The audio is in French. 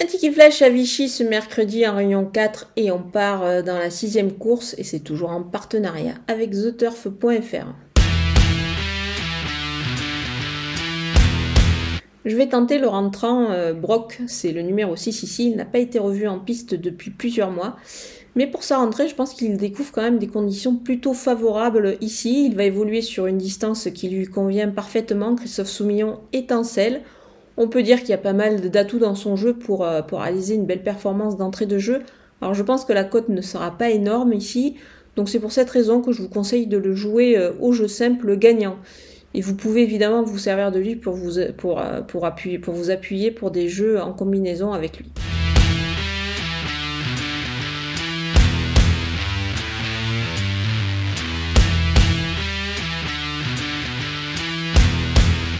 Un ticket flash à Vichy ce mercredi en réunion 4 et on part euh, dans la sixième course et c'est toujours en partenariat avec theturf.fr. Je vais tenter le rentrant euh, Brock, c'est le numéro 6 ici, il n'a pas été revu en piste depuis plusieurs mois. Mais pour sa rentrée, je pense qu'il découvre quand même des conditions plutôt favorables ici. Il va évoluer sur une distance qui lui convient parfaitement. Christophe Soumillon étincelle. On peut dire qu'il y a pas mal d'atouts dans son jeu pour, euh, pour réaliser une belle performance d'entrée de jeu. Alors je pense que la cote ne sera pas énorme ici. Donc c'est pour cette raison que je vous conseille de le jouer euh, au jeu simple gagnant. Et vous pouvez évidemment vous servir de lui pour vous, euh, appuyer pour des jeux en combinaison avec lui.